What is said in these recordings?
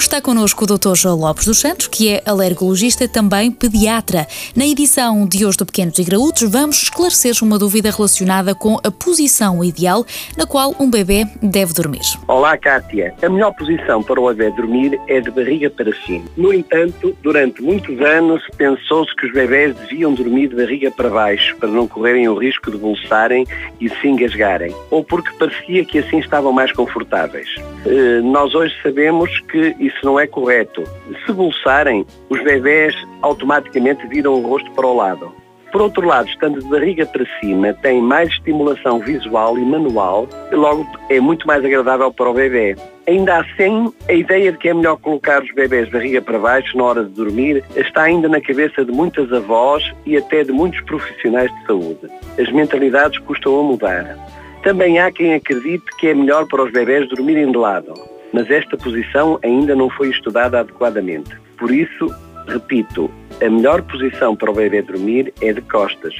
Hoje está connosco o Dr. João Lopes dos Santos, que é alergologista também pediatra. Na edição de hoje do Pequenos e Graúdos, vamos esclarecer uma dúvida relacionada com a posição ideal na qual um bebê deve dormir. Olá, Kátia. A melhor posição para o bebê dormir é de barriga para cima. No entanto, durante muitos anos pensou-se que os bebés deviam dormir de barriga para baixo para não correrem o risco de bolsarem e se engasgarem, ou porque parecia que assim estavam mais confortáveis. Eh, nós hoje sabemos que isso não é correto. Se bolsarem, os bebés automaticamente viram o rosto para o lado. Por outro lado, estando de barriga para cima, tem mais estimulação visual e manual e logo é muito mais agradável para o bebê. Ainda assim, a ideia de que é melhor colocar os bebés de barriga para baixo na hora de dormir está ainda na cabeça de muitas avós e até de muitos profissionais de saúde. As mentalidades custam a mudar. Também há quem acredite que é melhor para os bebés dormirem de lado mas esta posição ainda não foi estudada adequadamente. Por isso, repito, a melhor posição para o bebê dormir é de costas.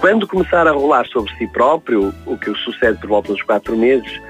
Quando começar a rolar sobre si próprio, o que sucede por volta dos 4 meses,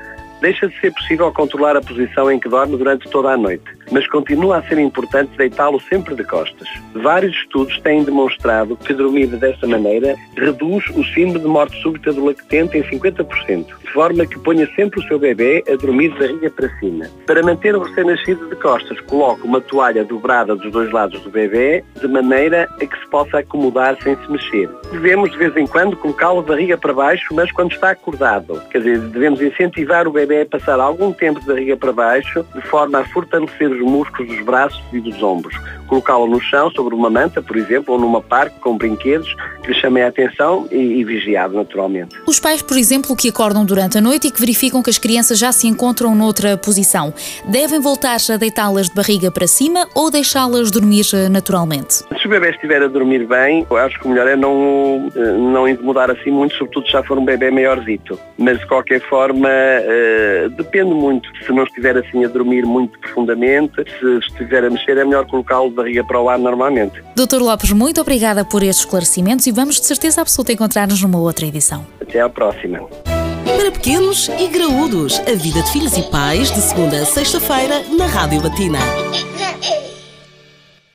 deixa de ser possível controlar a posição em que dorme durante toda a noite mas continua a ser importante deitá-lo sempre de costas. Vários estudos têm demonstrado que dormir dessa maneira reduz o síndrome de morte súbita do lactente em 50%, de forma que ponha sempre o seu bebê a dormir de barriga para cima. Para manter o recém-nascido de costas, coloque uma toalha dobrada dos dois lados do bebê, de maneira a que se possa acomodar sem se mexer. Devemos, de vez em quando, colocá-lo de barriga para baixo, mas quando está acordado. Quer dizer, devemos incentivar o bebê a passar algum tempo de barriga para baixo, de forma a fortalecer os músculos dos braços e dos ombros. Colocá-lo no chão, sobre uma manta, por exemplo, ou numa parque com brinquedos que lhe chamem a atenção e, e vigiado naturalmente. Os pais, por exemplo, que acordam durante a noite e que verificam que as crianças já se encontram noutra posição, devem voltar a deitá-las de barriga para cima ou deixá-las dormir eh, naturalmente? Se o bebê estiver a dormir bem, acho que o melhor é não, eh, não incomodar assim muito, sobretudo se já for um bebê maiorzito. Mas de qualquer forma, uh, depende muito. Se não estiver assim a dormir muito profundamente, se estiver a mexer, é melhor colocá-lo de barriga para o ar normalmente. Doutor Lopes, muito obrigada por estes esclarecimentos e vamos de certeza absoluta encontrar-nos numa outra edição. Até à próxima. Para pequenos e graúdos, a vida de filhos e pais, de segunda a sexta-feira, na Rádio Batina.